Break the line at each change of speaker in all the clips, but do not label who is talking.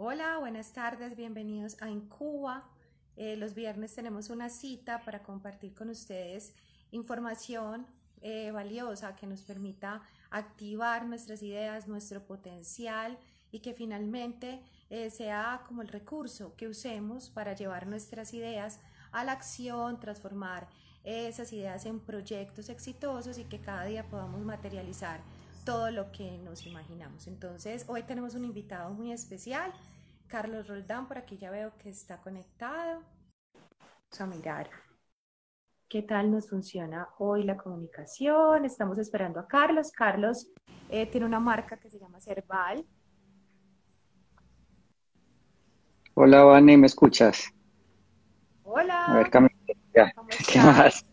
Hola, buenas tardes, bienvenidos a Incuba. Eh, los viernes tenemos una cita para compartir con ustedes información eh, valiosa que nos permita activar nuestras ideas, nuestro potencial y que finalmente eh, sea como el recurso que usemos para llevar nuestras ideas a la acción, transformar esas ideas en proyectos exitosos y que cada día podamos materializar todo lo que nos imaginamos. Entonces, hoy tenemos un invitado muy especial, Carlos Roldán, por aquí ya veo que está conectado. Vamos a mirar qué tal nos funciona hoy la comunicación. Estamos esperando a Carlos. Carlos eh, tiene una marca que se llama Cerval.
Hola, Vane, ¿me escuchas?
Hola.
A ver, Camila, ¿qué más?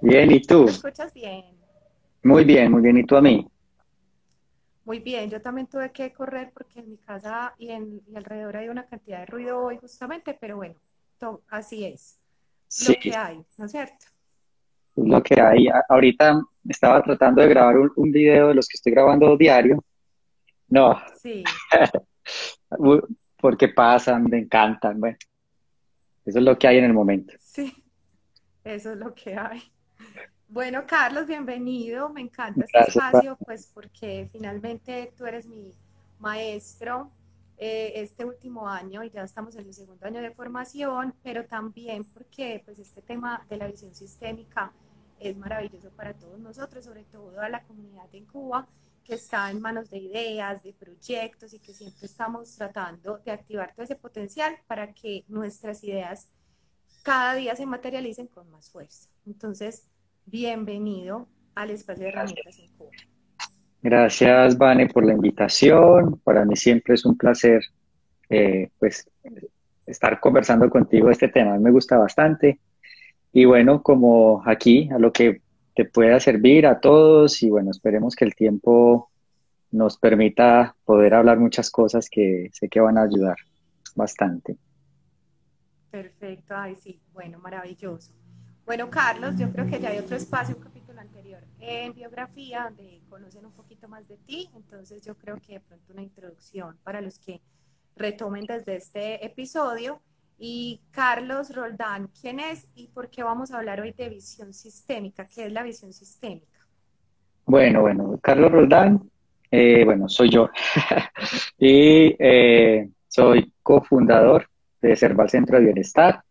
Bien, ¿y tú?
¿Me escuchas bien?
Muy bien, muy bien, ¿y tú a mí?
Muy bien, yo también tuve que correr porque en mi casa y, en, alrededor hay una cantidad de ruido hoy justamente, pero bueno, así es. Lo que hay, ¿no es cierto?
Lo que hay. Ahorita estaba tratando de grabar un, un video de los que estoy grabando diario. No.
Sí.
porque pasan, me encantan. Bueno, eso es lo que hay en el momento.
Sí, eso es lo que hay. Bueno, Carlos, bienvenido. Me encanta este espacio, pues porque finalmente tú eres mi maestro eh, este último año y ya estamos en el segundo año de formación, pero también porque pues este tema de la visión sistémica es maravilloso para todos nosotros, sobre todo a la comunidad en Cuba que está en manos de ideas, de proyectos y que siempre estamos tratando de activar todo ese potencial para que nuestras ideas cada día se materialicen con más fuerza. Entonces, bienvenido al espacio de herramientas en Cuba.
Gracias, Vane, por la invitación. Para mí siempre es un placer eh, pues, estar conversando contigo este tema. me gusta bastante. Y bueno, como aquí, a lo que te pueda servir a todos y bueno, esperemos que el tiempo nos permita poder hablar muchas cosas que sé que van a ayudar bastante.
Perfecto, ay sí, bueno, maravilloso. Bueno, Carlos, yo creo que ya hay otro espacio, un capítulo anterior en biografía, donde conocen un poquito más de ti, entonces yo creo que de pronto una introducción para los que retomen desde este episodio. Y Carlos Roldán, ¿quién es y por qué vamos a hablar hoy de visión sistémica? ¿Qué es la visión sistémica?
Bueno, bueno, Carlos Roldán, eh, bueno, soy yo. y eh, soy cofundador de Cerval Centro de Bienestar.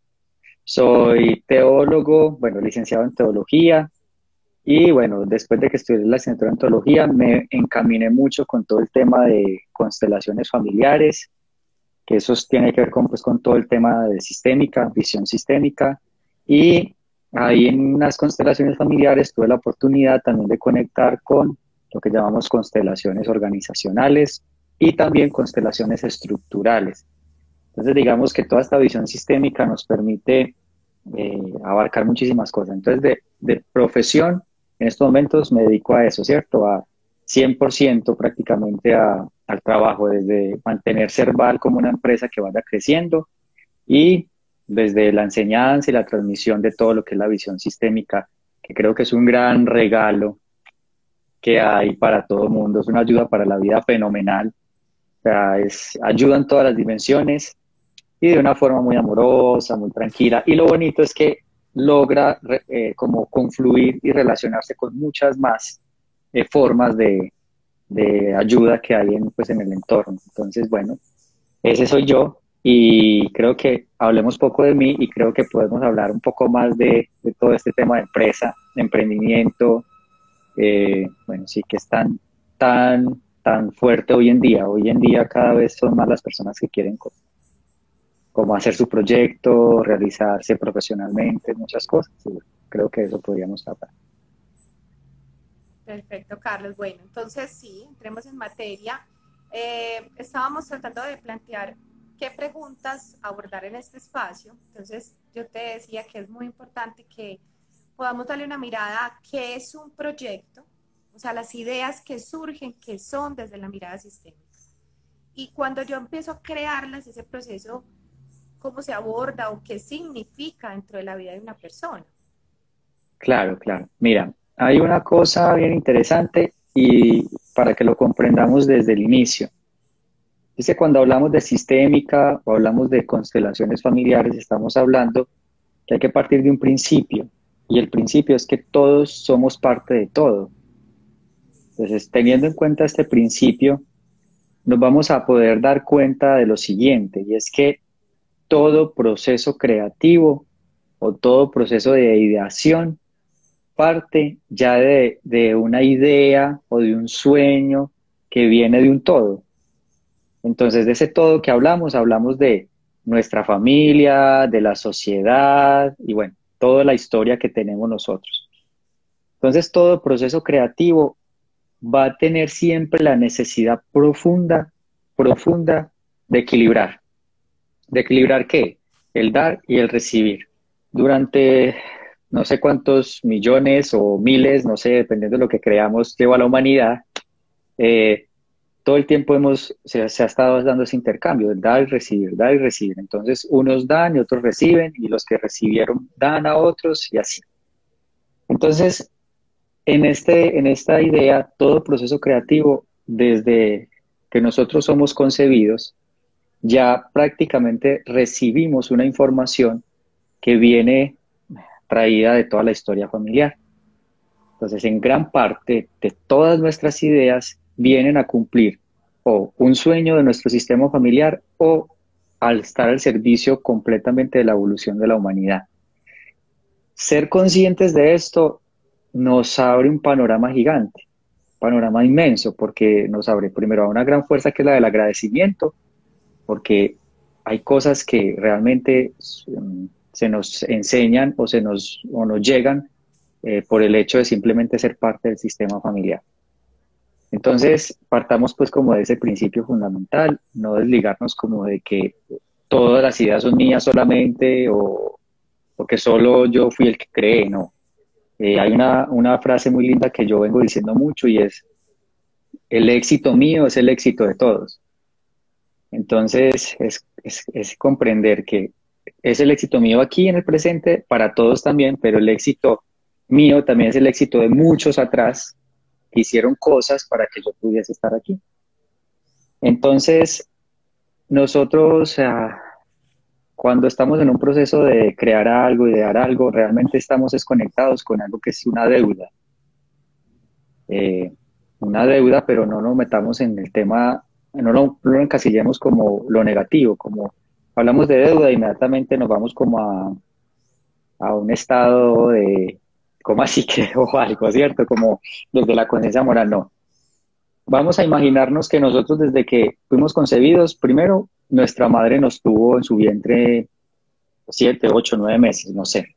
Soy teólogo, bueno, licenciado en teología. Y bueno, después de que estudié la licenciatura en teología, me encaminé mucho con todo el tema de constelaciones familiares, que eso tiene que ver con, pues, con todo el tema de sistémica, visión sistémica. Y ahí en las constelaciones familiares tuve la oportunidad también de conectar con lo que llamamos constelaciones organizacionales y también constelaciones estructurales. Entonces, digamos que toda esta visión sistémica nos permite eh, abarcar muchísimas cosas. Entonces, de, profesión, en estos momentos me dedico a eso, ¿cierto? A 100% prácticamente al trabajo, desde mantener Cerval como una empresa que vaya creciendo y desde la enseñanza y la transmisión de todo lo que es la visión sistémica, que creo que es un gran regalo que hay para todo el mundo, es una ayuda para la vida fenomenal. O sea, es ayuda en todas las dimensiones y de una forma muy amorosa, muy tranquila. Y lo bonito es que logra eh, como confluir y relacionarse con muchas más eh, formas de, de, ayuda que hay en, pues, en el entorno. Entonces, bueno, ese soy yo y creo que hablemos poco de mí y creo que podemos hablar un poco más de, todo este tema de empresa, emprendimiento, eh, bueno, sí que es tan, tan, tan fuerte hoy en día. Hoy en día cada vez son más las personas que quieren como hacer su proyecto, realizarse profesionalmente, muchas cosas. creo que eso podríamos hablar.
Perfecto, Carlos. Bueno, entonces sí, entremos en materia. Eh, estábamos tratando de plantear qué preguntas abordar en este espacio. Entonces, yo te decía que es muy importante que podamos darle una mirada a qué es un proyecto, o sea, las ideas que surgen, que son desde la mirada sistémica. Y cuando yo empiezo a crearlas, ese proceso cómo se aborda o qué significa dentro de la vida de una persona.
Claro, claro. Mira, hay una cosa bien interesante y para que lo comprendamos desde el inicio. Dice, cuando hablamos de sistémica o hablamos de constelaciones familiares, estamos hablando que hay que partir de un principio, y el principio es que todos somos parte de todo. Entonces, teniendo en cuenta este principio, nos vamos a poder dar cuenta de lo siguiente, y es que todo proceso creativo o todo proceso de ideación parte ya de, una idea o de un sueño que viene de un todo. Entonces, de ese todo que hablamos, hablamos de nuestra familia, de la sociedad y bueno, toda la historia que tenemos nosotros. Entonces, todo proceso creativo va a tener siempre la necesidad profunda, profunda de equilibrar. ¿De equilibrar qué? El dar y el recibir. Durante no sé cuántos millones o miles, no sé, dependiendo de lo que creamos, lleva la humanidad, eh, todo el tiempo hemos, se, ha estado dando ese intercambio, dar y recibir, dar y recibir. Entonces, unos dan y otros reciben, y los que recibieron dan a otros y así. Entonces, en, este, en esta idea, todo proceso creativo, desde que nosotros somos concebidos, ya prácticamente recibimos una información que viene traída de toda la historia familiar. Entonces, en gran parte de todas nuestras ideas vienen a cumplir o un sueño de nuestro sistema familiar o al estar al servicio completamente de la evolución de la humanidad. Ser conscientes de esto nos abre un panorama gigante, panorama inmenso, porque nos abre primero a una gran fuerza que es la del agradecimiento, porque hay cosas que realmente mm, se nos enseñan o se nos, o nos llegan eh, por el hecho de simplemente ser parte del sistema familiar. Entonces, partamos pues como de ese principio fundamental, no desligarnos como de que todas las ideas son mías solamente o, que solo yo fui el que cree, no. Eh, hay una, una frase muy linda que yo vengo diciendo mucho y es, el éxito mío es el éxito de todos. Entonces, es, comprender que es el éxito mío aquí en el presente, para todos también, pero el éxito mío también es el éxito de muchos atrás hicieron cosas para que yo pudiese estar aquí. Entonces, nosotros, cuando estamos en un proceso de crear algo, y de dar algo, realmente estamos desconectados con algo que es una deuda. Eh, una deuda, pero no nos metamos en el tema, no lo, encasillemos como lo negativo, como hablamos de deuda, inmediatamente nos vamos como a, a un estado de, ¿cómo así que o algo, cierto? Como desde la conciencia moral, no. Vamos a imaginarnos que nosotros desde que fuimos concebidos, primero nuestra madre nos tuvo en su vientre siete, ocho, nueve meses, no sé.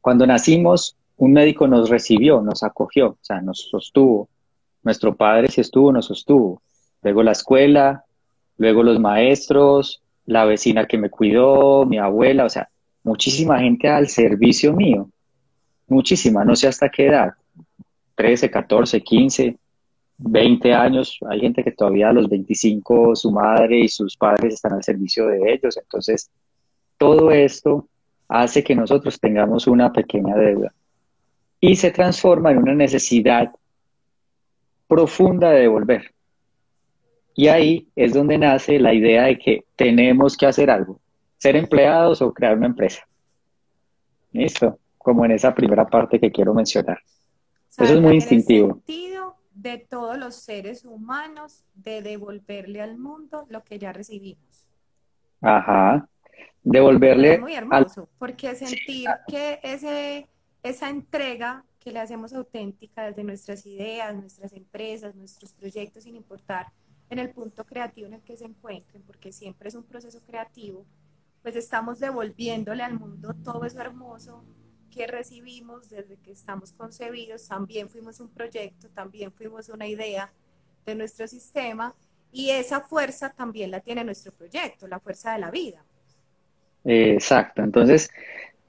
Cuando nacimos, un médico nos recibió, nos acogió, o sea, nos sostuvo. Nuestro padre sí estuvo, nos sostuvo. Luego la escuela, luego los maestros, la vecina que me cuidó, mi abuela, o sea, muchísima gente al servicio mío. Muchísima, no sé hasta qué edad, 13, 14, 15, 20 años, hay gente que todavía a los 25 su madre y sus padres están al servicio de ellos, entonces todo esto hace que nosotros tengamos una pequeña deuda. Y se transforma en una necesidad profunda de devolver. Y ahí es donde nace la idea de que tenemos que hacer algo, ser empleados o crear una empresa. ¿Listo? como en esa primera parte que quiero mencionar. Eso es muy instintivo.
El sentido de todos los seres humanos de devolverle al mundo lo que ya recibimos.
Ajá. Devolverle.
Es muy hermoso, porque sentir que ese, esa entrega que le hacemos auténtica desde nuestras ideas, nuestras empresas, nuestros proyectos, sin importar en el punto creativo en el que se encuentren, porque siempre es un proceso creativo, pues estamos devolviéndole al mundo todo eso hermoso que recibimos desde que estamos concebidos, también fuimos un proyecto, también fuimos una idea de nuestro sistema y esa fuerza también la tiene nuestro proyecto, la fuerza de la vida.
Exacto, entonces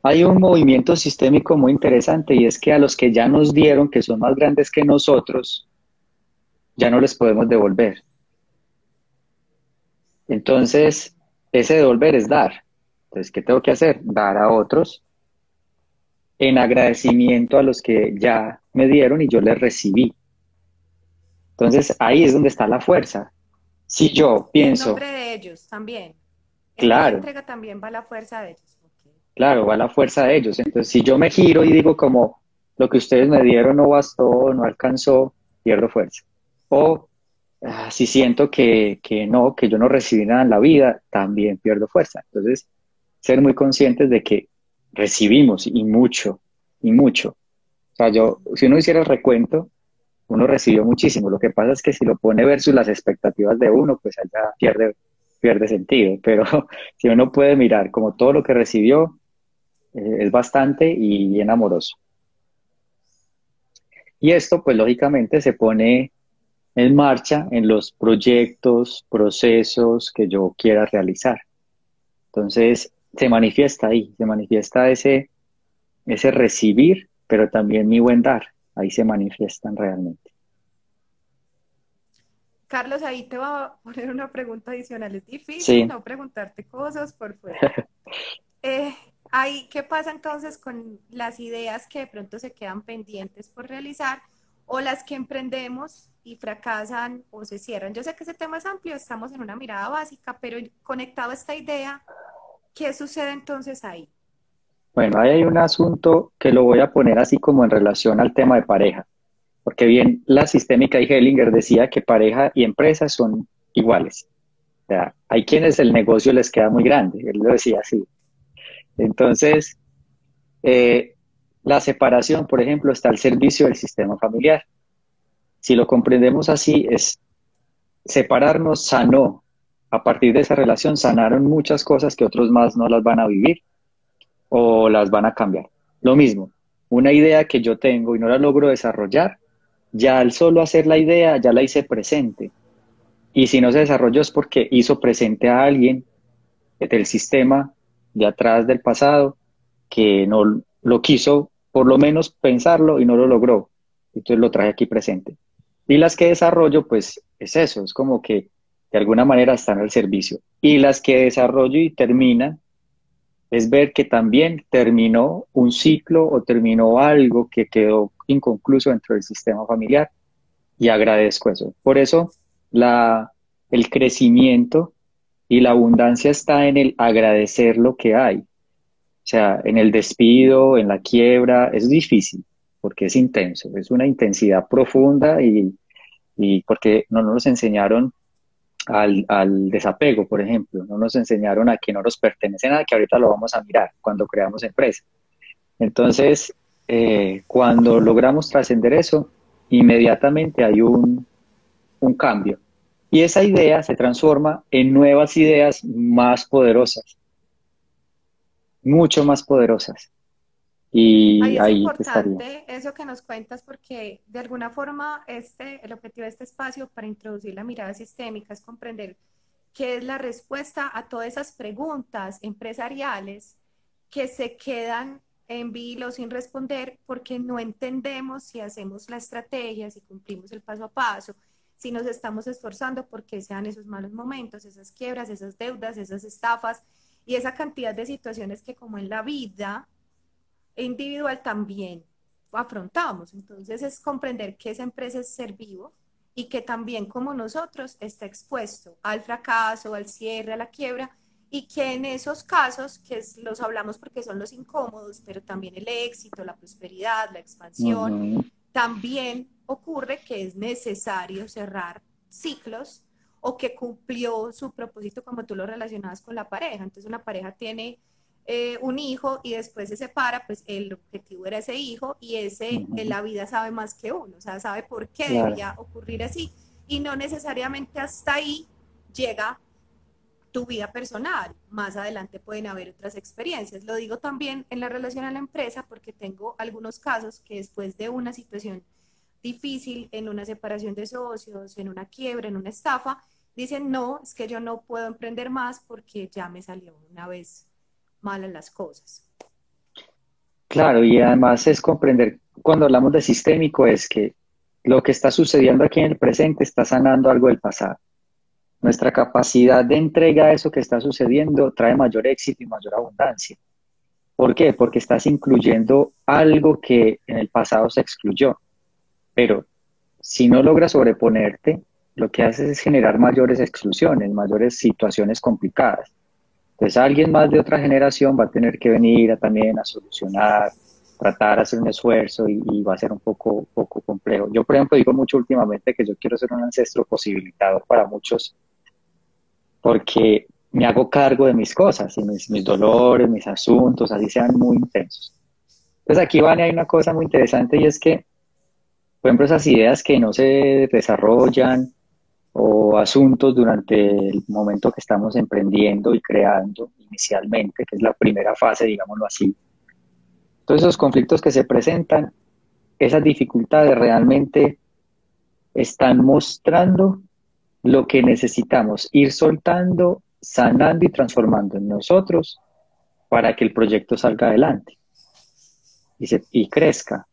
hay un movimiento sistémico muy interesante y es que a los que ya nos dieron, que son más grandes que nosotros, ya no les podemos devolver. Entonces, ese devolver es dar. Entonces, ¿qué tengo que hacer? Dar a otros en agradecimiento a los que ya me dieron y yo les recibí. Entonces ahí es donde está la fuerza. Si yo pienso...
En nombre de ellos también.
Claro.
En entrega también va la fuerza de ellos.
Claro, va la fuerza de ellos. Entonces, si yo me giro y digo como lo que ustedes me dieron no bastó, no alcanzó, pierdo fuerza. O ah, si siento que, que no, que yo no recibí nada en la vida, también pierdo fuerza. Entonces, ser muy conscientes de que recibimos y mucho, y mucho. O sea, yo, si uno hiciera el recuento, uno recibió muchísimo. Lo que pasa es que si lo pone versus las expectativas de uno, pues allá pierde, pierde sentido. Pero si uno puede mirar como todo lo que recibió, eh, es bastante y bien amoroso. Y esto, pues lógicamente, se pone en marcha en los proyectos, procesos que yo quiera realizar. Entonces, se manifiesta ahí, se manifiesta ese, ese recibir, pero también mi buen dar, ahí se manifiestan realmente.
Carlos, ahí te voy a poner una pregunta adicional. Es difícil no preguntarte cosas por fuera. Eh, ¿Qué pasa entonces con las ideas que de pronto se quedan pendientes por realizar o las que emprendemos y fracasan o se cierran? Yo sé que ese tema es amplio, estamos en una mirada básica, pero conectado a esta idea, ¿qué sucede entonces ahí?
Bueno, ahí hay un asunto que lo voy a poner así como en relación al tema de pareja, porque bien la sistémica y Hellinger decía que pareja y empresa son iguales. O sea, hay quienes el negocio les queda muy grande, él lo decía así, entonces, eh, la separación, por ejemplo, está al servicio del sistema familiar. Si lo comprendemos así, es separarnos sanó. A partir de esa relación sanaron muchas cosas que otros más no las van a vivir o las van a cambiar. Lo mismo, una idea que yo tengo y no la logro desarrollar, ya al solo hacer la idea ya la hice presente. Y si no se desarrolló es porque hizo presente a alguien del sistema de atrás del pasado que no lo quiso por lo menos pensarlo y no lo logró. Entonces lo traje aquí presente. Y las que desarrollo, pues es eso, es como que de alguna manera están al servicio. Y las que desarrollo y terminan, es ver que también terminó un ciclo o terminó algo que quedó inconcluso dentro del sistema familiar. Y agradezco eso. Por eso la, el crecimiento y la abundancia está en el agradecer lo que hay. Sea, en el despido, en la quiebra, es difícil porque es intenso, es una intensidad profunda y, porque no nos enseñaron al, desapego, por ejemplo, no nos enseñaron a que no nos pertenece nada, que ahorita lo vamos a mirar cuando creamos empresa. Entonces, eh, cuando logramos trascender eso, inmediatamente hay un, un cambio y esa idea se transforma en nuevas ideas más poderosas, mucho más poderosas. Y
ahí, es importante eso que nos cuentas porque de alguna forma este, el objetivo de este espacio para introducir la mirada sistémica es comprender qué es la respuesta a todas esas preguntas empresariales que se quedan en vilo sin responder porque no entendemos si hacemos la estrategia, si cumplimos el paso a paso, si nos estamos esforzando porque sean esos malos momentos, esas quiebras, esas deudas, esas estafas y esa cantidad de situaciones que como en la vida individual también afrontamos. Entonces es comprender que esa empresa es ser vivo y que también como nosotros está expuesto al fracaso, al cierre, a la quiebra y que en esos casos, que los hablamos porque son los incómodos, pero también el éxito, la prosperidad, la expansión, también ocurre que es necesario cerrar ciclos o que cumplió su propósito como tú lo relacionabas con la pareja. Entonces una pareja tiene eh, un hijo y después se separa, pues el objetivo era ese hijo y ese en la vida sabe más que uno, o sea, sabe por qué debería ocurrir así. Y no necesariamente hasta ahí llega tu vida personal. Más adelante pueden haber otras experiencias. Lo digo también en la relación a la empresa porque tengo algunos casos que después de una situación difícil en una separación de socios, en una quiebra, en una estafa, dicen, no, es que yo no puedo emprender más porque ya me salió una vez malas las cosas.
Claro, y además es comprender, cuando hablamos de sistémico, es que lo que está sucediendo aquí en el presente está sanando algo del pasado. Nuestra capacidad de entrega a eso que está sucediendo trae mayor éxito y mayor abundancia. ¿Por qué? Porque estás incluyendo algo que en el pasado se excluyó. Pero si no logras sobreponerte, lo que hace es generar mayores exclusiones, mayores situaciones complicadas. Entonces alguien más de otra generación va a tener que venir a, también a solucionar, tratar hacer un esfuerzo y, va a ser un poco, poco complejo. Yo, por ejemplo, digo mucho últimamente que yo quiero ser un ancestro posibilitador para muchos porque me hago cargo de mis cosas y mis, mis dolores, mis asuntos, así sean muy intensos. Entonces aquí, Vane, hay una cosa muy interesante y es que, por ejemplo, esas ideas que no se desarrollan o asuntos durante el momento que estamos emprendiendo y creando inicialmente, que es la primera fase, digámoslo así. Todos esos conflictos que se presentan, esas dificultades realmente están mostrando lo que necesitamos, ir soltando, sanando y transformando en nosotros para que el proyecto salga adelante y, crezca.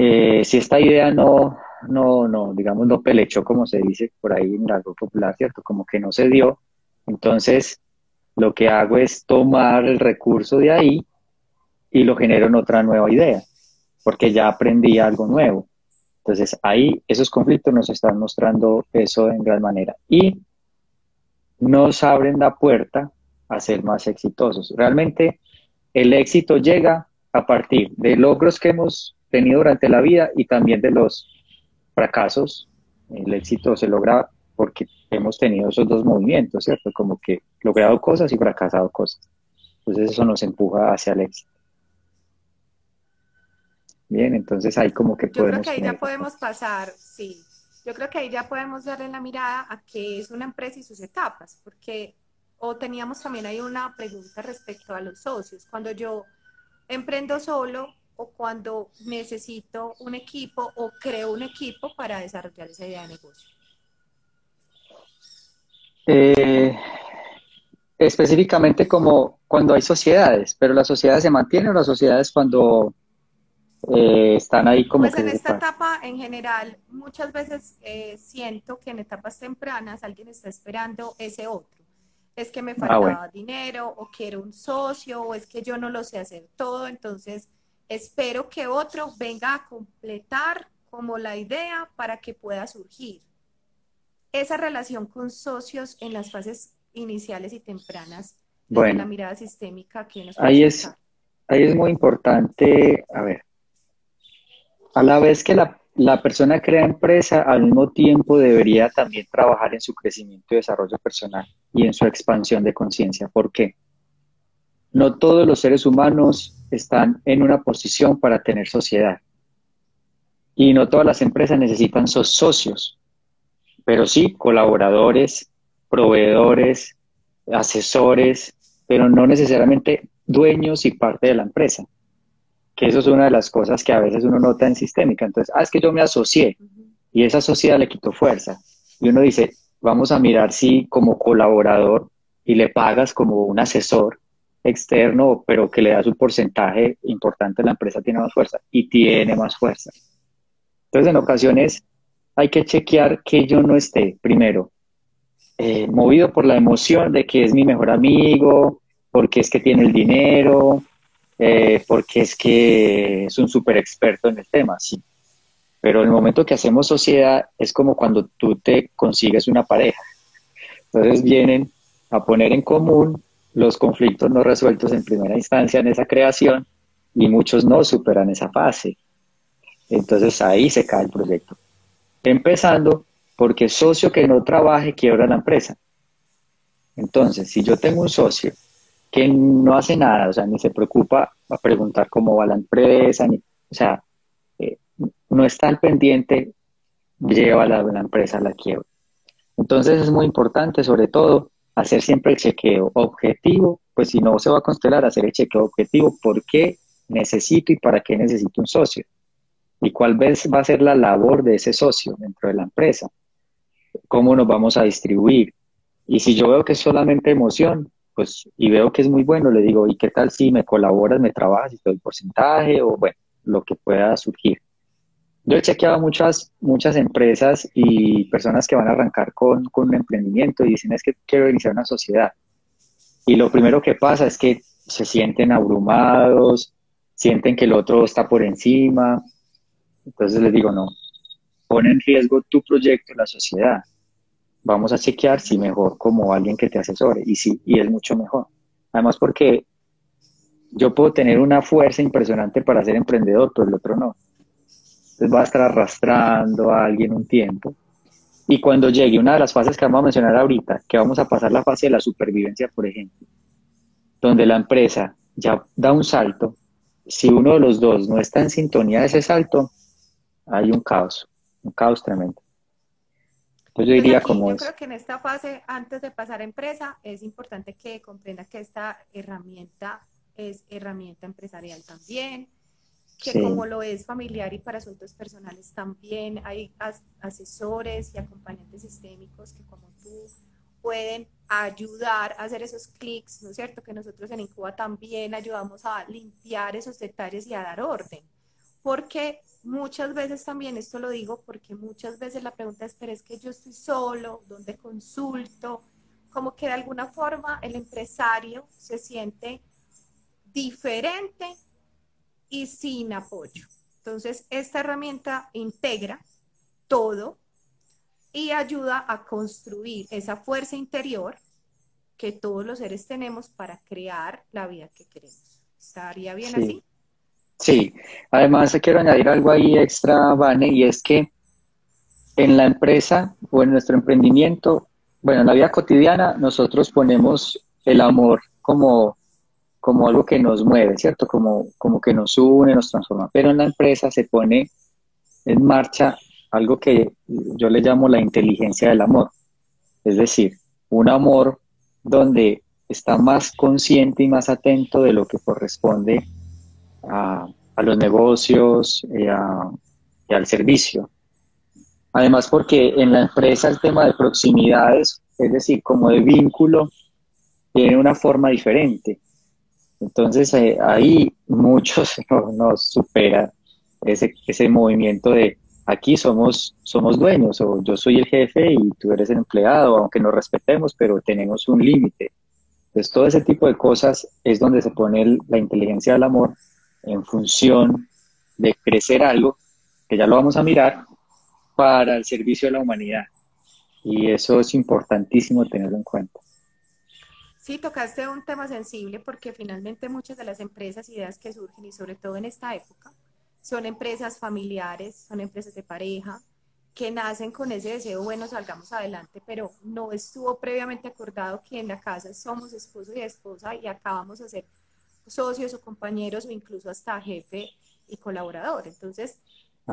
Eh, si esta idea no, no, no, digamos, no pelechó, como se dice por ahí en algo popular, ¿cierto? Como que no se dio, entonces lo que hago es tomar el recurso de ahí y lo genero en otra nueva idea, porque ya aprendí algo nuevo. Entonces ahí esos conflictos nos están mostrando eso en gran manera y nos abren la puerta a ser más exitosos. Realmente el éxito llega a partir de logros que hemos tenido durante la vida y también de los fracasos. El éxito se logra porque hemos tenido esos dos movimientos, ¿cierto? Como que logrado cosas y fracasado cosas. Entonces eso nos empuja hacia el éxito. Bien, entonces ahí como que
podemos... Yo creo que ahí ya podemos pasar, sí. Yo creo que ahí ya podemos darle la mirada a qué es una empresa y sus etapas, porque o teníamos también ahí una pregunta respecto a los socios. Cuando yo emprendo solo o cuando necesito un equipo o creo un equipo para desarrollar esa idea de negocio?
Eh, específicamente como cuando hay sociedades, pero las sociedades se mantienen o las sociedades cuando eh, están ahí como...
Pues en esta etapa en general, muchas veces eh, siento que en etapas tempranas alguien está esperando ese otro. Es que me ah, faltaba dinero o quiero un socio o es que yo no lo sé hacer todo, entonces espero que otro venga a completar como la idea para que pueda surgir. Esa relación con socios en las fases iniciales y tempranas de la mirada sistémica que nos
ahí es, ahí es muy importante, a ver, a la vez que la la persona crea empresa, al mismo tiempo debería también trabajar en su crecimiento y desarrollo personal y en su expansión de conciencia. ¿Por qué? No todos los seres humanos están en una posición para tener sociedad. Y no todas las empresas necesitan sus socios, pero sí colaboradores, proveedores, asesores, pero no necesariamente dueños y parte de la empresa que eso es una de las cosas que a veces uno nota en sistémica. Entonces, ah, es que yo me asocié y esa sociedad le quitó fuerza. Y uno dice, vamos a mirar si como colaborador y le pagas como un asesor externo, pero que le das un porcentaje importante, la empresa tiene más fuerza y tiene más fuerza. Entonces, en ocasiones hay que chequear que yo no esté, primero, eh, movido por la emoción de que es mi mejor amigo, porque es que tiene el dinero, eh, porque es que es un súper experto en el tema, sí. Pero el momento que hacemos sociedad es como cuando tú te consigues una pareja. Entonces vienen a poner en común los conflictos no resueltos en primera instancia en esa creación y muchos no superan esa fase. Entonces ahí se cae el proyecto. Empezando porque socio que no trabaje quiebra la empresa. Entonces, si yo tengo un socio que no hace nada, o sea, ni se preocupa a preguntar cómo va la empresa, ni, o sea, eh, no está al pendiente, lleva la, la empresa a la quiebra. Entonces es muy importante, sobre todo, hacer siempre el chequeo objetivo, pues si no se va a constelar, hacer el chequeo objetivo, ¿por qué necesito y para qué necesito un socio? ¿Y cuál va a ser la labor de ese socio dentro de la empresa? ¿Cómo nos vamos a distribuir? Y si yo veo que es solamente emoción, pues, y veo que es muy bueno, le digo, ¿y qué tal si me colaboras, me trabajas y te doy porcentaje o bueno, lo que pueda surgir? Yo he chequeado muchas, muchas empresas y personas que van a arrancar con, con un emprendimiento y dicen es que quiero iniciar una sociedad. Y lo primero que pasa es que se sienten abrumados, sienten que el otro está por encima. Entonces les digo, no, pone en riesgo tu proyecto, la sociedad. Vamos a chequear si mejor como alguien que te asesore y sí, y es mucho mejor. Además porque yo puedo tener una fuerza impresionante para ser emprendedor, pero el otro no. Entonces va a estar arrastrando a alguien un tiempo. Y cuando llegue una de las fases que vamos a mencionar ahorita, que vamos a pasar la fase de la supervivencia, por ejemplo, donde la empresa ya da un salto, si uno de los dos no está en sintonía de ese salto, hay un caos, un caos tremendo.
Entonces yo diría como... Yo creo que en esta fase, antes de pasar a empresa, es importante que comprenda que esta herramienta es herramienta empresarial también, que como lo es familiar y para asuntos personales también hay asesores y acompañantes sistémicos que como tú pueden ayudar a hacer esos clics, ¿no es cierto? Que nosotros en Incuba también ayudamos a limpiar esos detalles y a dar orden. Porque muchas veces también, esto lo digo porque muchas veces la pregunta es, pero es que yo estoy solo, ¿dónde consulto? Como que de alguna forma el empresario se siente diferente y sin apoyo. Entonces, esta herramienta integra todo y ayuda a construir esa fuerza interior que todos los seres tenemos para crear la vida que queremos. ¿Estaría bien así?
Sí, además quiero añadir algo ahí extra, Vane, y es que en la empresa o en nuestro emprendimiento, bueno, en la vida cotidiana, nosotros ponemos el amor como, como algo que nos mueve, ¿cierto? Como, como que nos une, nos transforma. Pero en la empresa se pone en marcha algo que yo le llamo la inteligencia del amor. Es decir, un amor donde está más consciente y más atento de lo que corresponde a, los negocios y, y, al servicio. Además, porque en la empresa el tema de proximidades, es decir, como de vínculo, tiene una forma diferente. Entonces, eh, ahí muchos nos supera ese, ese movimiento de aquí somos, somos dueños, o yo soy el jefe y tú eres el empleado, aunque nos respetemos, pero tenemos un límite. Entonces, todo ese tipo de cosas es donde se pone la inteligencia del amor en función de crecer algo, que ya lo vamos a mirar, para el servicio de la humanidad. Y eso es importantísimo tenerlo en cuenta.
Sí, tocaste un tema sensible porque finalmente muchas de las empresas, ideas que surgen y sobre todo en esta época, son empresas familiares, son empresas de pareja, que nacen con ese deseo, bueno, salgamos adelante, pero no estuvo previamente acordado que en la casa somos esposo y esposa y acabamos de ser socios o compañeros o incluso hasta jefe y colaborador. Entonces,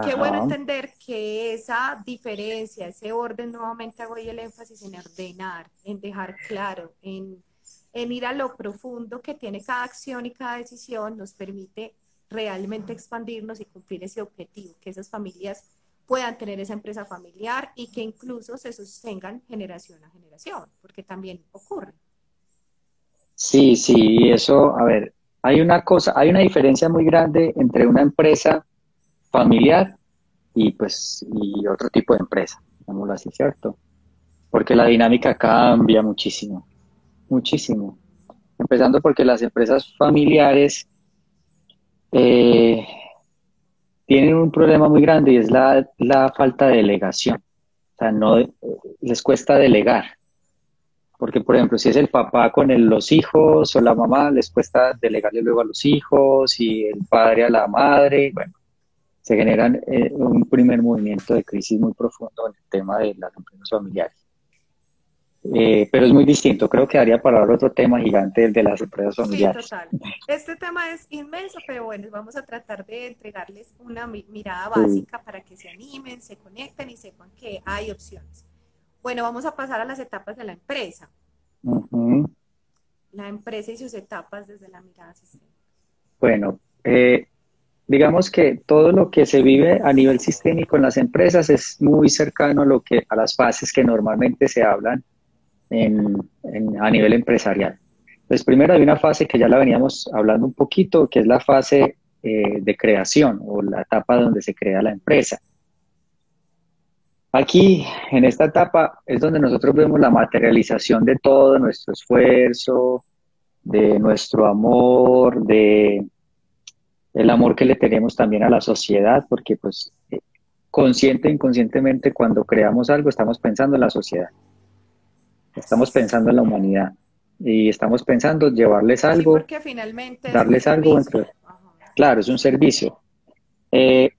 qué bueno entender que esa diferencia, ese orden, nuevamente hago ahí el énfasis en ordenar, en dejar claro, en, en ir a lo profundo que tiene cada acción y cada decisión, nos permite realmente expandirnos y cumplir ese objetivo, que esas familias puedan tener esa empresa familiar y que incluso se sostengan generación a generación, porque también ocurre.
Sí, sí, eso, a ver, hay una cosa, hay una diferencia muy grande entre una empresa familiar y pues y otro tipo de empresa, digámoslo así, ¿cierto? Porque la dinámica cambia muchísimo, muchísimo. Empezando porque las empresas familiares eh, tienen un problema muy grande y es la, falta de delegación. O sea, no les cuesta delegar. Porque, por ejemplo, si es el papá con los hijos o la mamá, les cuesta delegarle luego a los hijos y el padre a la madre. Bueno, se generan eh, un primer movimiento de crisis muy profundo en el tema de las empresas familiares. Eh, pero es muy distinto. Creo que daría para otro tema gigante, el de las empresas familiares.
Sí, total. Este tema es inmenso, pero bueno, vamos a tratar de entregarles una mirada básica para que se animen, se conecten y sepan que hay opciones. Bueno, vamos a pasar a las etapas de la empresa. La empresa y sus etapas desde la mirada sistémica.
Bueno, eh, digamos que todo lo que se vive a nivel sistémico en las empresas es muy cercano a lo que a las fases que normalmente se hablan a nivel empresarial. Pues primero hay una fase que ya la veníamos hablando un poquito, que es la fase eh, de creación o la etapa donde se crea la empresa. Aquí, en esta etapa, es donde nosotros vemos la materialización de todo nuestro esfuerzo, de nuestro amor, de el amor que le tenemos también a la sociedad, porque pues eh, consciente e inconscientemente cuando creamos algo estamos pensando en la sociedad, estamos pensando en la humanidad y estamos pensando llevarles algo,
finalmente
darles algo. Entre... Claro, es un servicio. Eh,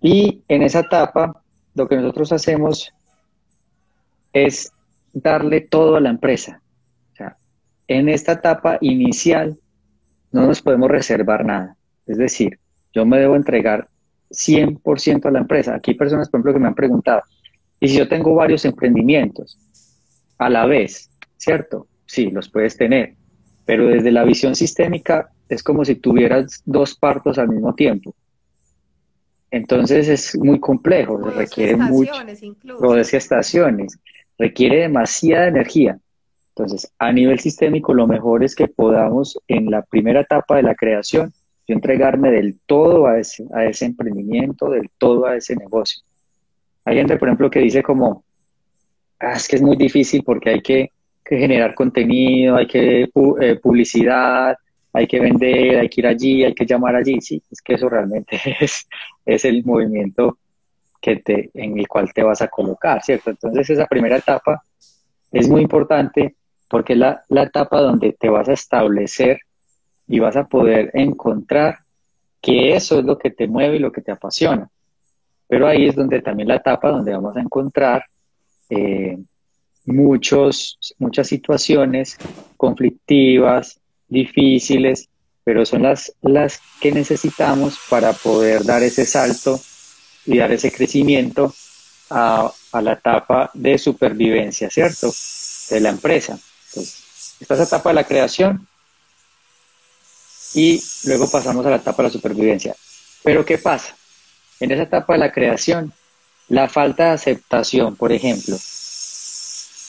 y en esa etapa, lo que nosotros hacemos es darle todo a la empresa. O sea, en esta etapa inicial no nos podemos reservar nada. Es decir, yo me debo entregar 100% a la empresa. Aquí hay personas, por ejemplo, que me han preguntado, ¿y si yo tengo varios emprendimientos a la vez? ¿Cierto? Sí, los puedes tener, pero desde la visión sistémica es como si tuvieras dos partos al mismo tiempo. Entonces es muy complejo, requiere mucho, o de estaciones, requiere demasiada energía. Entonces, a nivel sistémico, lo mejor es que podamos en la primera etapa de la creación, yo entregarme del todo a ese, a ese emprendimiento, del todo a ese negocio. Hay gente, por ejemplo, que dice como, ah, es que es muy difícil porque hay que, generar contenido, hay que eh, publicidad, hay que vender, hay que ir allí, hay que llamar allí. Sí, es que eso realmente es, es el movimiento que te, en el cual te vas a colocar, ¿cierto? Entonces esa primera etapa es muy importante porque es la, la etapa donde te vas a establecer y vas a poder encontrar que eso es lo que te mueve y lo que te apasiona. Pero ahí es donde también la etapa donde vamos a encontrar eh, muchos, muchas situaciones conflictivas, difíciles, pero son las, las que necesitamos para poder dar ese salto y dar ese crecimiento a, a la etapa de supervivencia, ¿cierto? De la empresa. Entonces, esta es la etapa de la creación y luego pasamos a la etapa de la supervivencia. Pero ¿qué pasa? En esa etapa de la creación, la falta de aceptación, por ejemplo,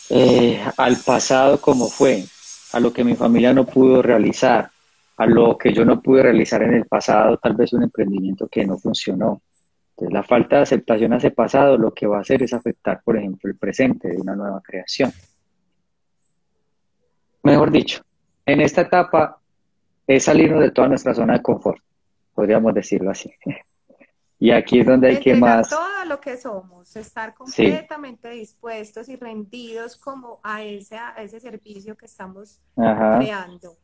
eh, al pasado como fue, a lo que mi familia no pudo realizar, a lo que yo no pude realizar en el pasado, tal vez un emprendimiento que no funcionó. Entonces, la falta de aceptación a ese pasado lo que va a hacer es afectar, por ejemplo, el presente de una nueva creación. Mejor dicho, en esta etapa es salirnos de toda nuestra zona de confort, podríamos decirlo así. Y aquí es donde hay que más...
Todo lo que somos, estar completamente dispuestos y rendidos como a ese, a ese servicio que estamos creando.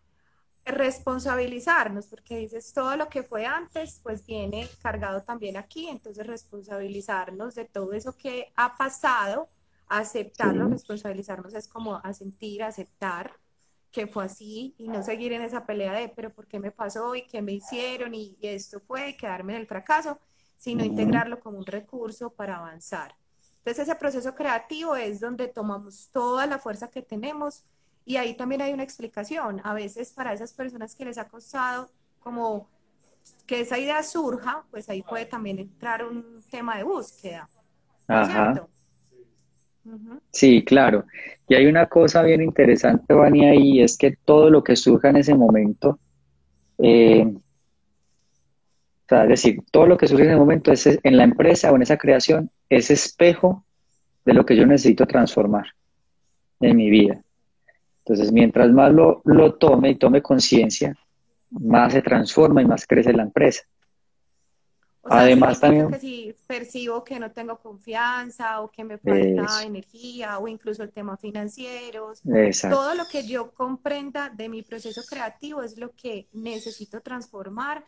Responsabilizarnos, porque dices, todo lo que fue antes, pues viene cargado también aquí, entonces responsabilizarnos de todo eso que ha pasado, aceptarlo, responsabilizarnos es como asentir, aceptar, que fue así y no seguir en esa pelea de, pero ¿por qué me pasó y qué me hicieron y, esto fue quedarme en el fracaso, sino integrarlo como un recurso para avanzar. Entonces ese proceso creativo es donde tomamos toda la fuerza que tenemos y ahí también hay una explicación. A veces para esas personas que les ha costado como que esa idea surja, pues ahí puede también entrar un tema de búsqueda. ¿Cierto?
Sí, claro. Y hay una cosa bien interesante, Vania, y es que todo lo que surja en ese momento, eh, o sea, es decir, todo lo que surge en ese momento es en la empresa o en esa creación es espejo de lo que yo necesito transformar en mi vida. Entonces, mientras más lo, lo tome y tome conciencia, más se transforma y más crece la empresa. Además, también.
Que si percibo que no tengo confianza o que me falta energía o incluso el tema financiero, todo lo que yo comprenda de mi proceso creativo es lo que necesito transformar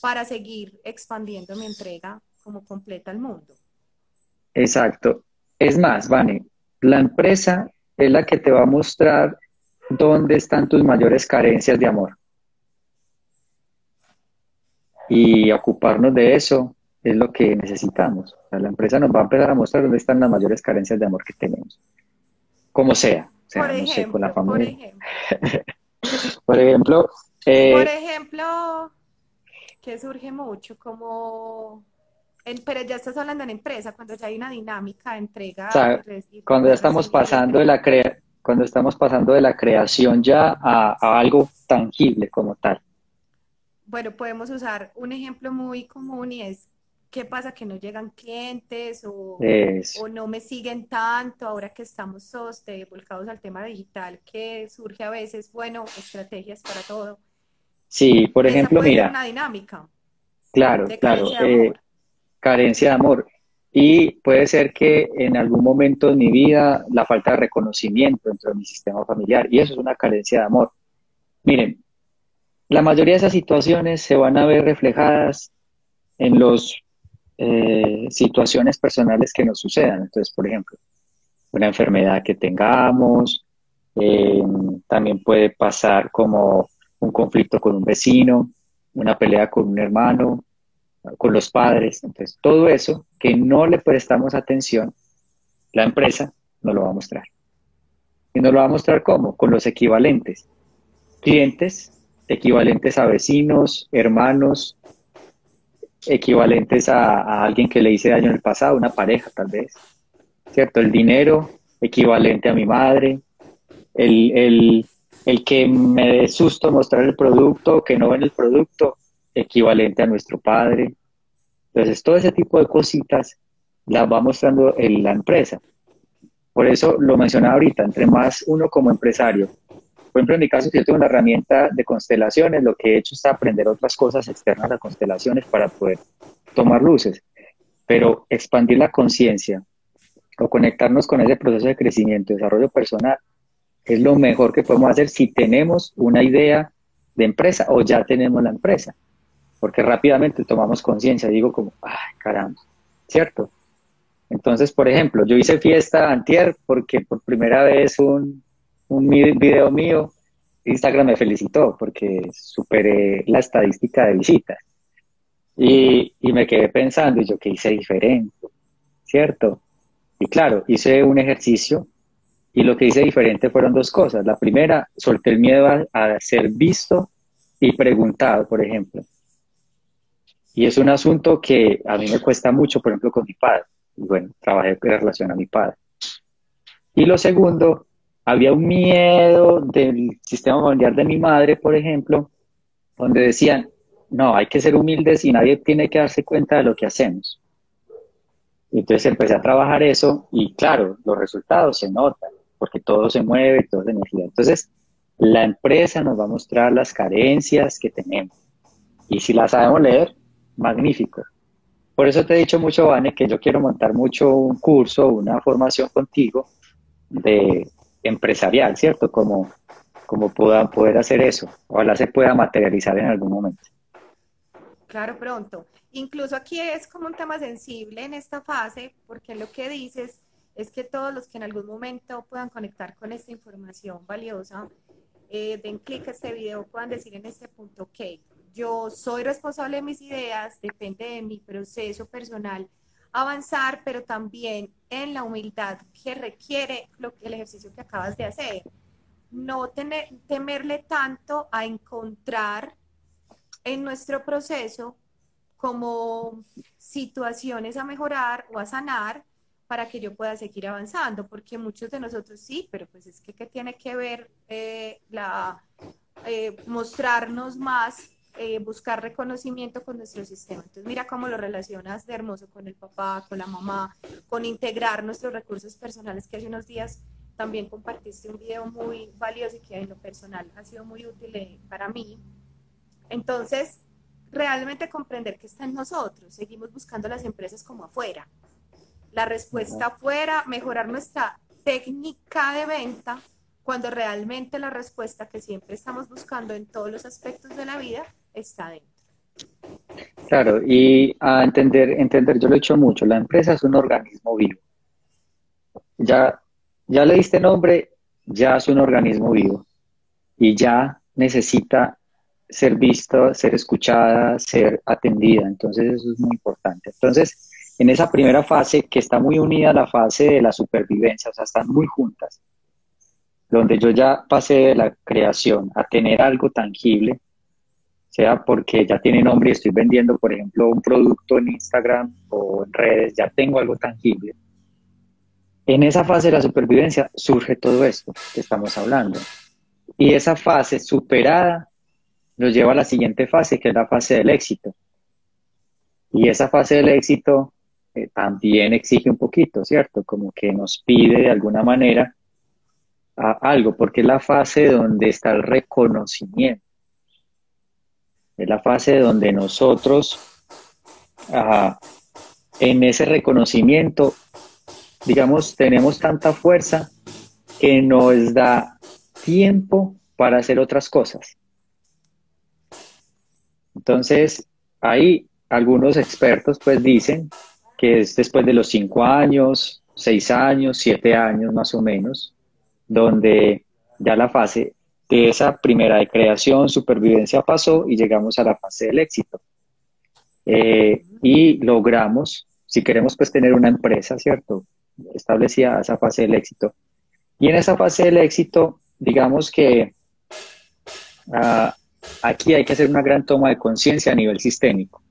para seguir expandiendo mi entrega como completa al mundo.
Exacto. Es más, Vane, la empresa es la que te va a mostrar dónde están tus mayores carencias de amor y ocuparnos de eso es lo que necesitamos. la empresa nos va a empezar a mostrar dónde están las mayores carencias de amor que tenemos, como sea,
por ejemplo, con la familia.
Por ejemplo,
eh, por ejemplo, que surge mucho como pero ya estás hablando en empresa, cuando ya hay una dinámica de entrega.
cuando ya estamos pasando de la crea cuando estamos pasando de la creación ya a, algo tangible como tal
bueno, podemos usar un ejemplo muy común y es qué pasa que no llegan clientes o, no me siguen tanto ahora que estamos todos volcados al tema digital que surge a veces, bueno, estrategias para todo.
Sí, por ejemplo, mira.
una dinámica.
Claro, claro. Eh, carencia de amor. Y puede ser que en algún momento de mi vida la falta de reconocimiento dentro de mi sistema familiar, y eso es una carencia de amor. Miren, la mayoría de esas situaciones se van a ver reflejadas en las eh, situaciones personales que nos sucedan. Entonces, por ejemplo, una enfermedad que tengamos, eh, también puede pasar como un conflicto con un vecino, una pelea con un hermano, con los padres. Entonces, todo eso que no le prestamos atención, la empresa nos lo va a mostrar. ¿Y nos lo va a mostrar cómo? Con los equivalentes. Clientes equivalentes a vecinos, hermanos, equivalentes a, alguien que le hice daño en el pasado, una pareja tal vez. ¿Cierto? El dinero equivalente a mi madre, el, el, el que me dé susto mostrar el producto, que no ven el producto, equivalente a nuestro padre. Entonces, todo ese tipo de cositas las va mostrando en la empresa. Por eso lo mencionaba ahorita, entre más uno como empresario, por ejemplo, en mi caso, yo tengo una herramienta de constelaciones, lo que he hecho es aprender otras cosas externas a constelaciones para poder tomar luces. Pero expandir la conciencia o conectarnos con ese proceso de crecimiento, desarrollo personal, es lo mejor que podemos hacer si tenemos una idea de empresa o ya tenemos la empresa porque rápidamente tomamos conciencia, digo como, ay, caramba, ¿cierto? Entonces, por ejemplo, yo hice fiesta antier porque por primera vez un, un video mío, Instagram me felicitó porque superé la estadística de visitas. Y, y me quedé pensando, y yo, ¿qué hice diferente? ¿Cierto? Y claro, hice un ejercicio y lo que hice diferente fueron dos cosas. La primera, solté el miedo a, a ser visto y preguntado, por ejemplo. Y es un asunto que a mí me cuesta mucho, por ejemplo, con mi padre. Bueno, trabajé en relación a mi padre. Y lo segundo, había un miedo del sistema familiar de mi madre, por ejemplo, donde decían, no, hay que ser humildes y nadie tiene que darse cuenta de lo que hacemos. Entonces empecé a trabajar eso y claro, los resultados se notan, porque todo se mueve, todo es energía. Entonces, la empresa nos va a mostrar las carencias que tenemos. Y si las sabemos leer, magnífico. Por eso te he dicho mucho, Vane, que yo quiero montar mucho un curso, una formación contigo de empresarial, ¿cierto? Como, como pueda poder hacer eso. Ojalá se pueda materializar en algún momento.
Claro, pronto. Incluso aquí es como un tema sensible en esta fase, porque lo que dices es que todos los que en algún momento puedan conectar con esta información valiosa, eh, den clic a este video, puedan decir en este punto, ok, yo soy responsable de mis ideas, depende de mi proceso personal avanzar, pero también en la humildad que requiere lo, el ejercicio que acabas de hacer. No tener, temerle tanto a encontrar en nuestro proceso como situaciones a mejorar o a sanar para que yo pueda seguir avanzando, porque muchos de nosotros sí, pero pues es que, ¿qué tiene que ver eh, la, eh, mostrarnos más eh, buscar reconocimiento con nuestro sistema. Entonces, mira cómo lo relacionas de hermoso con el papá, con la mamá, con integrar nuestros recursos personales, que hace unos días también compartiste un video muy valioso y que en lo personal ha sido muy útil eh, para mí. Entonces, realmente comprender que está en nosotros. Seguimos buscando las empresas como afuera. La respuesta afuera, mejorar nuestra técnica de venta, cuando realmente la respuesta que siempre estamos buscando en todos los aspectos de la vida está dentro.
Claro, y a entender, entender, yo lo he dicho mucho, la empresa es un organismo vivo. Ya, ya le diste nombre, ya es un organismo vivo y ya necesita ser visto, ser escuchada, ser atendida. Entonces eso es muy importante. Entonces, en esa primera fase que está muy unida a la fase de la supervivencia, o sea, están muy juntas, donde yo ya pasé de la creación a tener algo tangible, sea porque ya tiene nombre y estoy vendiendo, por ejemplo, un producto en Instagram o en redes, ya tengo algo tangible. En esa fase de la supervivencia surge todo esto que estamos hablando. Y esa fase superada nos lleva a la siguiente fase, que es la fase del éxito. Y esa fase del éxito eh, también exige un poquito, ¿cierto? Como que nos pide de alguna manera algo, porque es la fase donde está el reconocimiento es la fase donde nosotros en ese reconocimiento, digamos, tenemos tanta fuerza que nos da tiempo para hacer otras cosas. Entonces, ahí algunos expertos pues dicen que es después de los cinco años, seis años, siete años más o menos, donde ya la fase de esa primera de creación, supervivencia pasó y llegamos a la fase del éxito. Eh, y logramos, si queremos pues tener una empresa, ¿cierto? Establecida esa fase del éxito. Y en esa fase del éxito, digamos que ah, aquí hay que hacer una gran toma de conciencia a nivel sistémico.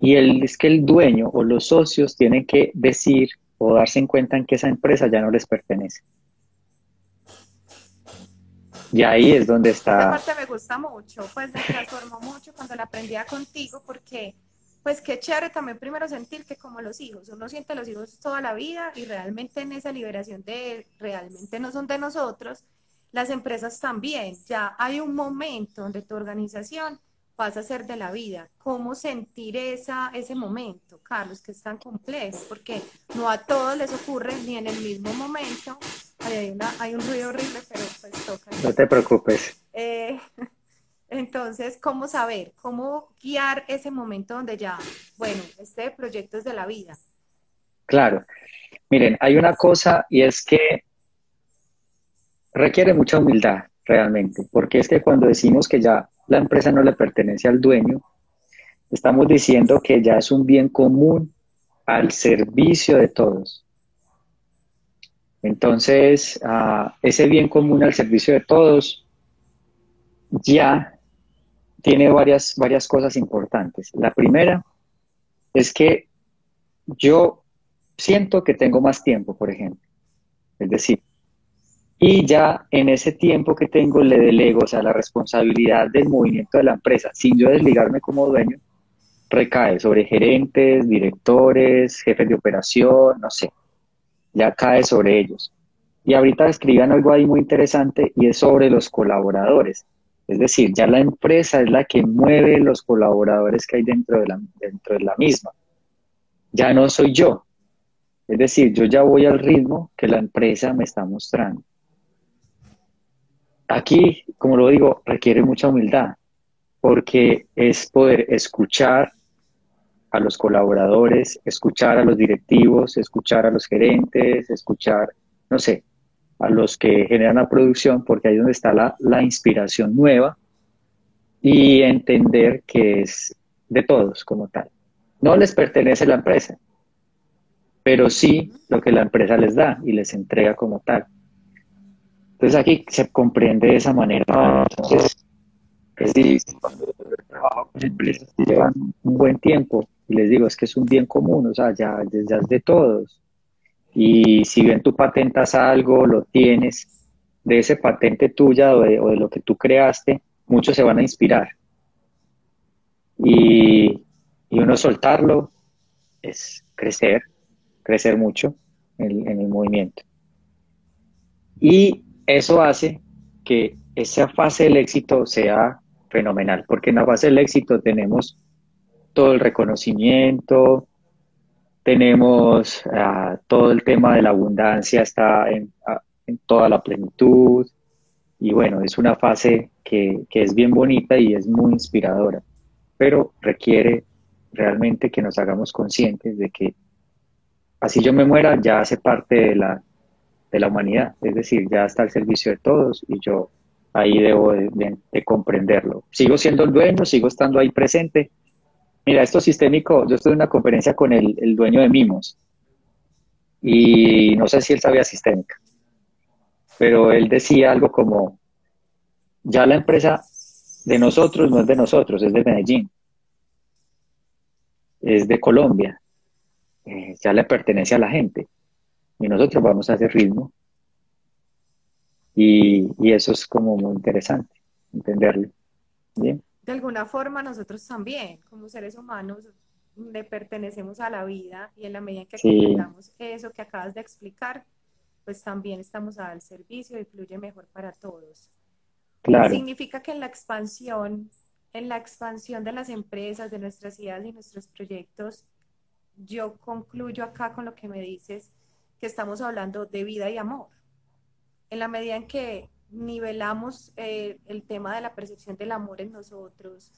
Y el, es que el dueño o los socios tienen que decir o darse en cuenta en que esa empresa ya no les pertenece. Y ahí es donde está.
Esta parte me gusta mucho, pues me transformó mucho cuando la aprendía contigo, porque, pues qué chévere también primero sentir que como los hijos, uno siente los hijos toda la vida y realmente en esa liberación de realmente no son de nosotros, las empresas también. Ya hay un momento donde tu organización pasa a ser de la vida. ¿Cómo sentir esa, ese momento, Carlos, que es tan complejo? Porque no a todos les ocurre ni en el mismo momento. Hay, hay un ruido horrible, pero pues toca.
No te preocupes.
Eh, entonces, ¿cómo saber? ¿Cómo guiar ese momento donde ya, bueno, este proyecto es de la vida?
Claro. Miren, hay una cosa y es que requiere mucha humildad realmente, porque es que cuando decimos que ya la empresa no le pertenece al dueño, estamos diciendo que ya es un bien común al servicio de todos. Entonces, ah, ese bien común al servicio de todos ya tiene varias, varias cosas importantes. La primera es que yo siento que tengo más tiempo, por ejemplo. Es decir, y ya en ese tiempo que tengo le delego, o sea, la responsabilidad del movimiento de la empresa, sin yo desligarme como dueño, recae sobre gerentes, directores, jefes de operación, no sé, ya cae sobre ellos. Y ahorita escriban algo ahí muy interesante y es sobre los colaboradores. Es decir, ya la empresa es la que mueve los colaboradores que hay dentro de la, dentro de la misma. Ya no soy yo. Es decir, yo ya voy al ritmo que la empresa me está mostrando. Aquí, como lo digo, requiere mucha humildad, porque es poder escuchar a los colaboradores, escuchar a los directivos, escuchar a los gerentes, escuchar, no sé, a los que generan la producción, porque ahí es donde está la, la inspiración nueva y entender que es de todos como tal. No les pertenece la empresa, pero sí lo que la empresa les da y les entrega como tal. Entonces aquí se comprende de esa manera. Entonces, es difícil cuando trabajo con empresas que llevan un buen tiempo y les digo, es que es un bien común, o sea, ya, ya es de todos. Y si bien tú patentas algo, lo tienes, de ese patente tuya o de, o de lo que tú creaste, muchos se van a inspirar. Y, y uno soltarlo es crecer, crecer mucho en, en el movimiento. Y eso hace que esa fase del éxito sea fenomenal, porque en la fase del éxito tenemos todo el reconocimiento, tenemos ah, todo el tema de la abundancia, está en, ah, en, toda la plenitud, y bueno, es una fase que, que es bien bonita y es muy inspiradora, pero requiere realmente que nos hagamos conscientes de que así yo me muera, ya hace parte de la, de la humanidad, es decir, ya está al servicio de todos y yo ahí debo de, comprenderlo. Sigo siendo el dueño, sigo estando ahí presente. Mira, esto sistémico, yo estuve en una conferencia con el, el dueño de Mimos y no sé si él sabía sistémica, pero él decía algo como, ya la empresa de nosotros no es de nosotros, es de Medellín, es de Colombia, eh, ya le pertenece a la gente y nosotros vamos a hacer ritmo. Y, eso es como muy interesante, entenderlo. ¿Bien?
De alguna forma nosotros también, como seres humanos, le pertenecemos a la vida y en la medida en que sí. eso que acabas de explicar, pues también estamos al servicio y fluye mejor para todos. Claro. Significa que en la expansión, en la expansión de las empresas, de nuestras ideas y nuestros proyectos, yo concluyo acá con lo que me dices, que estamos hablando de vida y amor. En la medida en que nivelamos eh, el tema de la percepción del amor en nosotros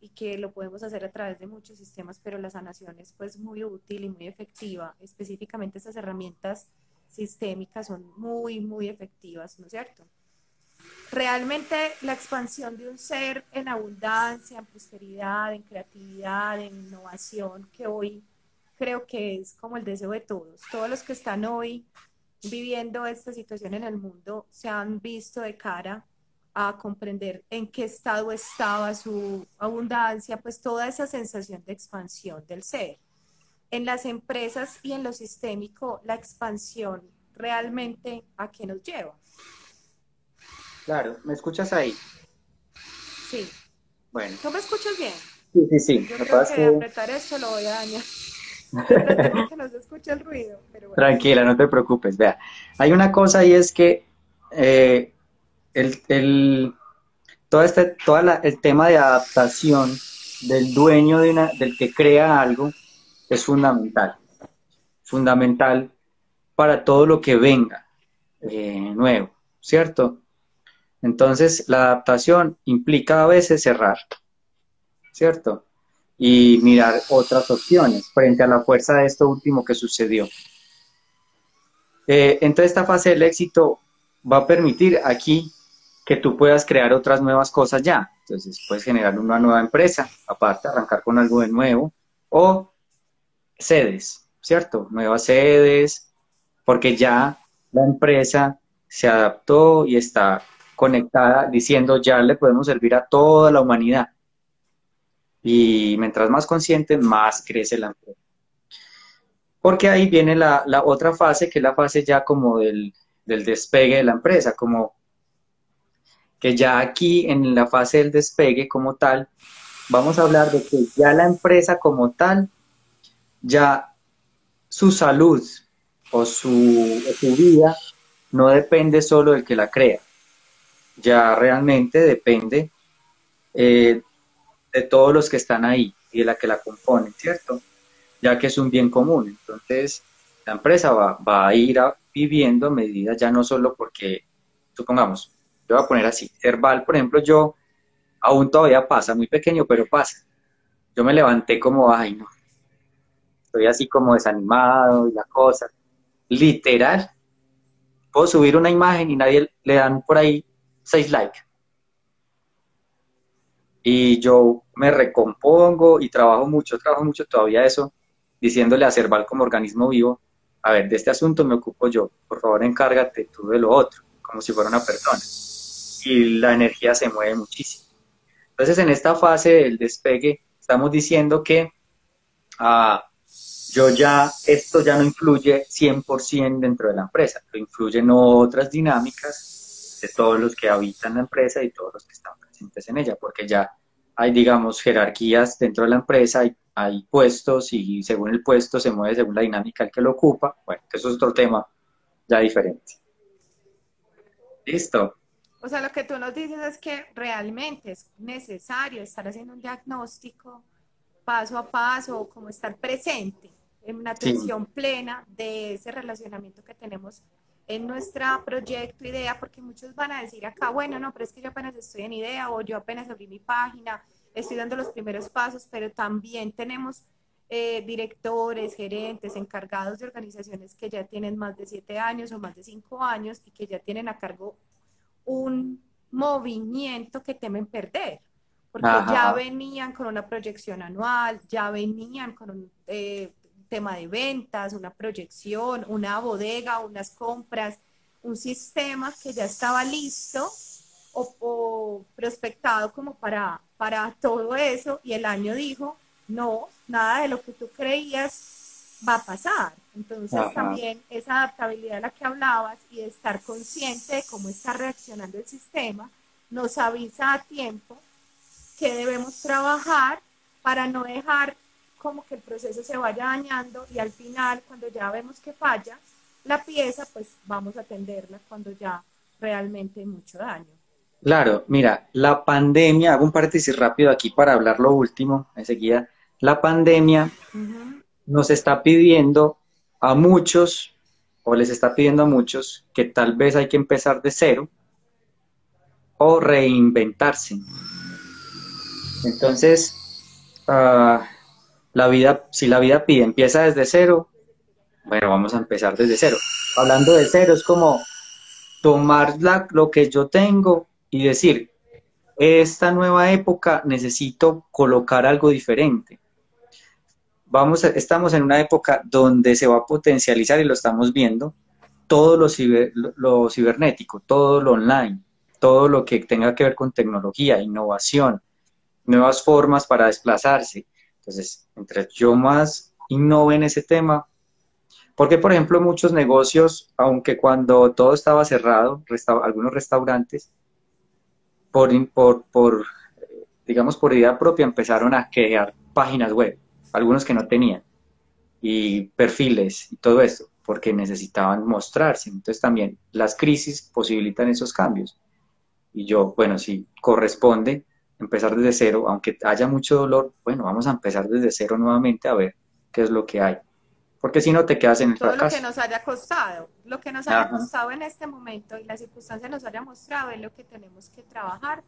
y que lo podemos hacer a través de muchos sistemas, pero la sanación es pues muy útil y muy efectiva. Específicamente estas herramientas sistémicas son muy, muy efectivas, ¿no es cierto? Realmente la expansión de un ser en abundancia, en prosperidad, en creatividad, en innovación, que hoy creo que es como el deseo de todos. Todos los que están hoy viviendo esta situación en el mundo se han visto de cara a comprender en qué estado estaba su abundancia, pues toda esa sensación de expansión del ser. En las empresas y en lo sistémico, la expansión realmente a qué nos lleva.
Claro, ¿me escuchas ahí?
Sí.
Bueno.
¿Tú me escuchas bien?
Sí, sí, sí.
Yo creo que apretar esto lo voy a dañar.
Tranquila, no te preocupes. Vea, hay una cosa y es que eh, el, el, todo este, toda el tema de adaptación del dueño de una, del que crea algo es fundamental. Fundamental para todo lo que venga eh, nuevo, ¿cierto? Entonces, la adaptación implica a veces cerrar, ¿cierto? Y mirar otras opciones frente a la fuerza de esto último que sucedió. Eh, entonces esta fase del éxito va a permitir aquí que tú puedas crear otras nuevas cosas ya. Entonces puedes generar una nueva empresa, aparte arrancar con algo de nuevo, o sedes, ¿cierto? Nuevas sedes, porque ya la empresa se adaptó y está conectada diciendo ya le podemos servir a toda la humanidad. Y mientras más consciente, más crece la empresa. Porque ahí viene la, otra fase, que es la fase ya como del, despegue de la empresa, como que ya aquí en la fase del despegue como tal, vamos a hablar de que ya la empresa como tal, ya su salud o su, su vida no depende solo del que la crea, ya realmente depende eh, de todos los que están ahí y de la que la componen, ¿cierto? Ya que es un bien común. Entonces, la empresa va, a ir viviendo medidas ya no solo porque, supongamos, yo voy a poner así, Herbal, por ejemplo, yo aún todavía pasa, muy pequeño, pero pasa. Yo me levanté como, ay, no, estoy así como desanimado y la cosa. Literal, puedo subir una imagen y nadie le dan por ahí seis likes y yo me recompongo y trabajo mucho, trabajo mucho todavía eso, diciéndole a Cerval como organismo vivo, a ver, de este asunto me ocupo yo, por favor encárgate tú de lo otro, como si fuera una persona. Y la energía se mueve muchísimo. Entonces, en esta fase del despegue, estamos diciendo que ah, yo ya, esto ya no influye 100% dentro de la empresa, lo influyen otras dinámicas de todos los que habitan la empresa y todos los que están en ella, porque ya hay, digamos, jerarquías dentro de la empresa, hay, hay puestos y según el puesto se mueve según la dinámica el que lo ocupa. Bueno, eso es otro tema ya diferente. Listo.
O sea, lo que tú nos dices es que realmente es necesario estar haciendo un diagnóstico paso a paso, como estar presente en una atención plena de ese relacionamiento que tenemos en nuestro proyecto, idea, porque muchos van a decir acá, bueno, no, pero es que yo apenas estoy en idea o yo apenas abrí mi página, estoy dando los primeros pasos, pero también tenemos eh, directores, gerentes, encargados de organizaciones que ya tienen más de siete años o más de cinco años y que ya tienen a cargo un movimiento que temen perder, porque ya venían con una proyección anual, ya venían con un... Eh, tema de ventas, una proyección, una bodega, unas compras, un sistema que ya estaba listo o, prospectado como para, para todo eso y el año dijo, no, nada de lo que tú creías va a pasar. Entonces también esa adaptabilidad de la que hablabas y de estar consciente de cómo está reaccionando el sistema nos avisa a tiempo que debemos trabajar para no dejar como que el proceso se vaya dañando y al final, cuando ya vemos que falla la pieza, pues vamos a atenderla cuando ya realmente hay mucho daño.
Claro, mira, la pandemia, hago un paréntesis rápido aquí para hablar lo último enseguida. La pandemia nos está pidiendo a muchos, o les está pidiendo a muchos, que tal vez hay que empezar de cero o reinventarse. Entonces, ah, la vida, si la vida pide, empieza desde cero, bueno, vamos a empezar desde cero. Hablando de cero, es como tomar lo que yo tengo y decir, esta nueva época necesito colocar algo diferente. Vamos estamos en una época donde se va a potencializar y lo estamos viendo todo lo, lo cibernético, todo lo online, todo lo que tenga que ver con tecnología, innovación, nuevas formas para desplazarse. Entonces, entre yo más innove en ese tema, porque por ejemplo muchos negocios, aunque cuando todo estaba cerrado, algunos restaurantes, por, digamos, por idea propia empezaron a crear páginas web, algunos que no tenían, y perfiles y todo esto, porque necesitaban mostrarse. Entonces también las crisis posibilitan esos cambios. Y yo, bueno, si corresponde, empezar desde cero, aunque haya mucho dolor, bueno, vamos a empezar desde cero nuevamente a ver qué es lo que hay. Porque si no te quedas en el
Todo
fracaso.
lo que nos haya costado, lo que nos haya costado en este momento y la circunstancia nos haya mostrado es lo que tenemos que trabajar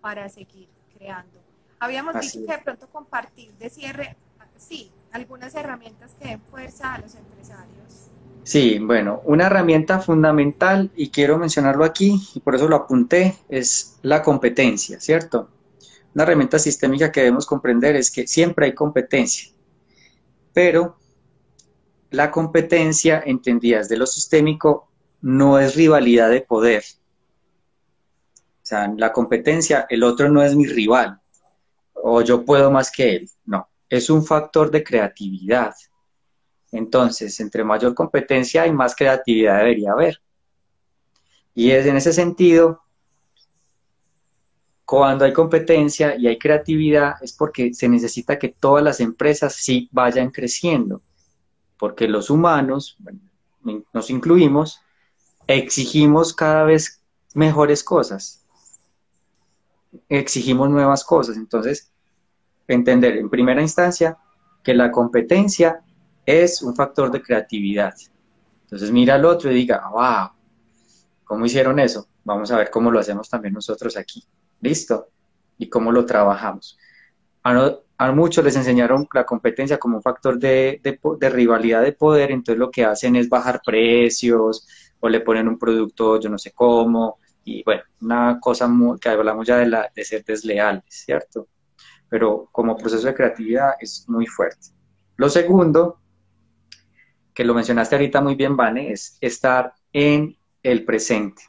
para seguir creando. Habíamos dicho que de pronto compartir de cierre, sí, algunas herramientas que den fuerza a los empresarios.
Sí, bueno, una herramienta fundamental, y quiero mencionarlo aquí, y por eso lo apunté, es la competencia, ¿cierto? Una herramienta sistémica que debemos comprender es que siempre hay competencia, pero la competencia, entendida desde lo sistémico, no es rivalidad de poder. O sea, la competencia, el otro no es mi rival, o yo puedo más que él, no, es un factor de creatividad. Entonces, entre mayor competencia hay más creatividad debería haber. Y es en ese sentido cuando hay competencia y hay creatividad es porque se necesita que todas las empresas sí vayan creciendo, porque los humanos, nos incluimos, exigimos cada vez mejores cosas, exigimos nuevas cosas. Entonces, entender en primera instancia que la competencia es un factor de creatividad. Entonces mira al otro y diga, wow, ¿cómo hicieron eso? Vamos a ver cómo lo hacemos también nosotros aquí. ¿Listo? ¿Y cómo lo trabajamos? A, muchos les enseñaron la competencia como un factor de, rivalidad de poder, entonces lo que hacen es bajar precios o le ponen un producto yo no sé cómo, y bueno, una cosa que hablamos ya de, la, de ser desleales, ¿cierto? Pero como proceso de creatividad es muy fuerte. Lo segundo, que lo mencionaste ahorita muy bien, Vane, es estar en el presente,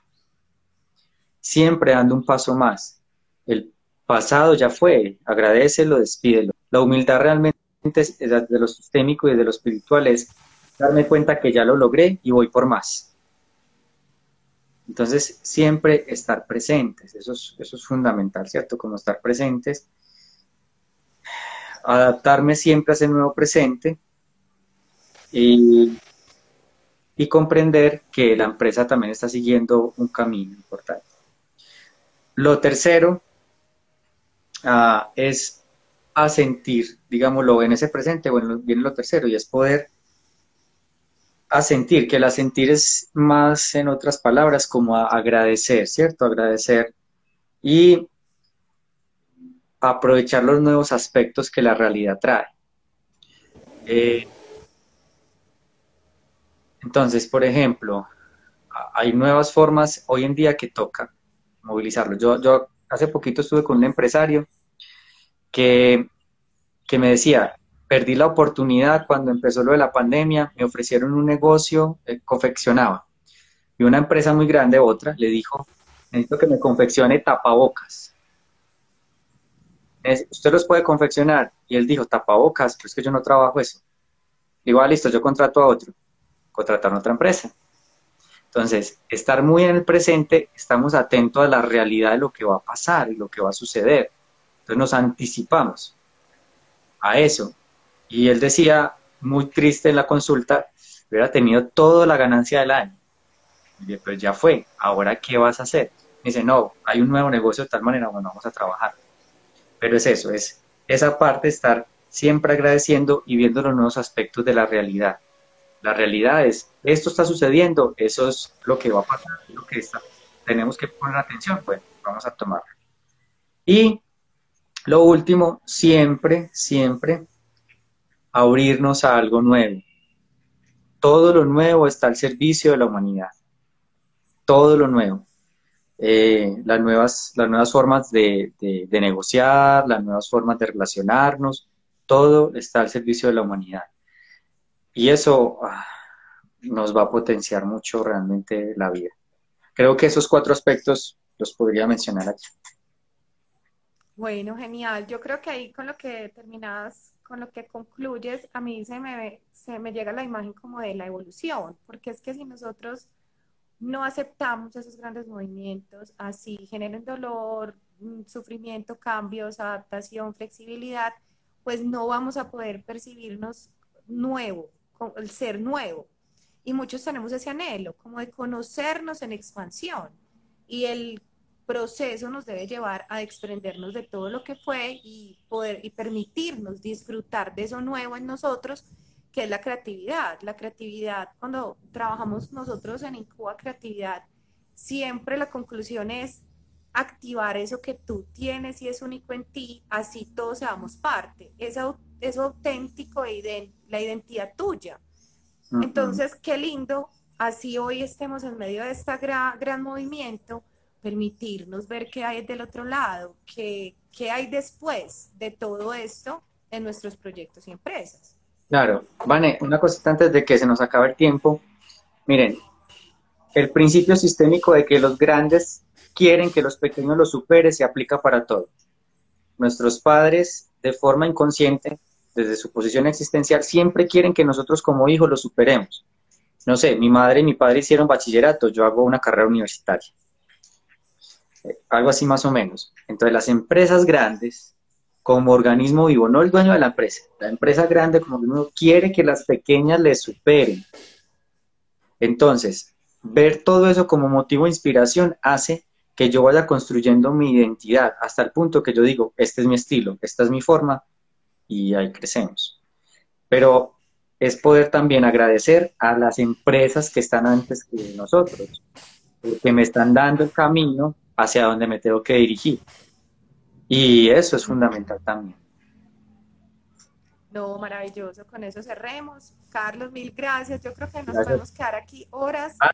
siempre dando un paso más el pasado ya fue, agradecelo, despídelo. La humildad realmente de lo sistémico y de lo espiritual es darme cuenta que ya lo logré y voy por más. Entonces, siempre estar presentes, eso es, eso es fundamental, ¿cierto? Como estar presentes, adaptarme siempre a ese nuevo presente y, y comprender que la empresa también está siguiendo un camino importante. Lo tercero es a sentir, digámoslo, en ese presente, bueno, viene lo tercero, y es poder sentir, que el sentir es más, en otras palabras, como agradecer, ¿cierto? Agradecer y aprovechar los nuevos aspectos que la realidad trae. Eh, entonces, por ejemplo, hay nuevas formas hoy en día que toca movilizarlo. Yo, yo hace poquito estuve con un empresario que, me decía, perdí la oportunidad cuando empezó lo de la pandemia, me ofrecieron un negocio, eh, confeccionaba. Y una empresa muy grande, otra, le dijo, necesito que me confeccione tapabocas. ¿Usted los puede confeccionar? Y él dijo, tapabocas, pero es que yo no trabajo eso. Digo, ah, listo, yo contrato a otro. Contratar a otra empresa. Entonces, estar muy en el presente, estamos atentos a la realidad de lo que va a pasar y lo que va a suceder. Entonces nos anticipamos a eso. Y él decía, muy triste en la consulta, hubiera tenido toda la ganancia del año. Y pues ya fue, ahora ¿qué vas a hacer? dice, no, hay un nuevo negocio de tal manera, bueno, vamos a trabajar. Pero es eso, es esa parte, estar siempre agradeciendo y viendo los nuevos aspectos de la realidad. La realidad es, esto está sucediendo, eso es lo que va a pasar, lo que está, tenemos que poner atención, bueno, vamos a tomarlo. Y lo último, siempre, siempre abrirnos a algo nuevo. Todo lo nuevo está al servicio de la humanidad. Todo lo nuevo. Eh, las, nuevas, las nuevas formas de, negociar, las nuevas formas de relacionarnos, todo está al servicio de la humanidad. Y eso ah, nos va a potenciar mucho realmente la vida. Creo que esos cuatro aspectos los podría mencionar aquí.
Bueno, genial. Yo creo que ahí con lo que terminas, con lo que concluyes, a mí se me, se me llega la imagen como de la evolución, porque es que si nosotros no aceptamos esos grandes movimientos, así generen dolor, mm, sufrimiento, cambios, adaptación, flexibilidad, pues no vamos a poder percibirnos nuevo, el ser nuevo. Y muchos tenemos ese anhelo, como de conocernos en expansión. Y el proceso nos debe llevar a desprendernos de todo lo que fue y poder y permitirnos disfrutar de eso nuevo en nosotros, que es la creatividad. La creatividad, cuando trabajamos nosotros en Incuba Creatividad, siempre la conclusión es activar eso que tú tienes y es único en ti, así todos seamos parte. Eso es auténtico, e la identidad tuya. Entonces, qué lindo, así hoy estemos en medio de este gran, gran movimiento, permitirnos ver qué hay del otro lado, qué, qué hay después de todo esto en nuestros proyectos y empresas.
Claro, Vane, una cosita antes de que se nos acabe el tiempo. Miren, el principio sistémico de que los grandes quieren que los pequeños los supere se aplica para todo. Nuestros padres, de forma inconsciente, desde su posición existencial, siempre quieren que nosotros como hijos los superemos. No sé, mi madre y mi padre hicieron bachillerato, yo hago una carrera universitaria algo así más o menos. Entonces las empresas grandes, como organismo vivo, no el dueño de la empresa, la empresa grande como organismo quiere que las pequeñas le superen. Entonces, ver todo eso como motivo de inspiración hace que yo vaya construyendo mi identidad hasta el punto que yo digo, este es mi estilo, esta es mi forma y ahí crecemos. Pero es poder también agradecer a las empresas que están antes que nosotros, porque me están dando el camino hacia dónde me tengo que dirigir. Y eso es fundamental también.
No, maravilloso. Con eso cerremos. Carlos, mil gracias. Yo creo que nos podemos quedar aquí horas ah,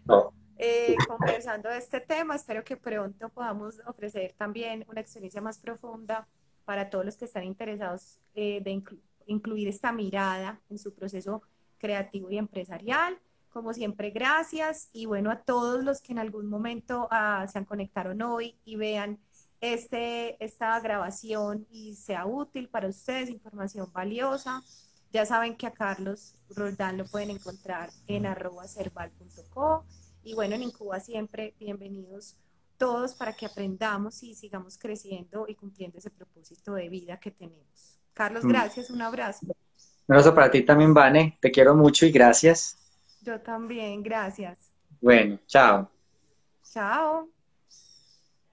eh, conversando de este tema. Espero que pronto podamos ofrecer también una experiencia más profunda para todos los que están interesados eh, de incluir esta mirada en su proceso creativo y empresarial. Como siempre, gracias y bueno a todos los que en algún momento uh, se han conectaron hoy y vean este, esta grabación y sea útil para ustedes, información valiosa. Ya saben que a Carlos Roldán lo pueden encontrar en arroba cerval.co y bueno, en Incuba siempre bienvenidos todos para que aprendamos y sigamos creciendo y cumpliendo ese propósito de vida que tenemos. Carlos, mm. gracias, un abrazo.
Un abrazo para ti también, Vane. Te quiero mucho y gracias.
Yo también, gracias.
Bueno, chao.
Chao.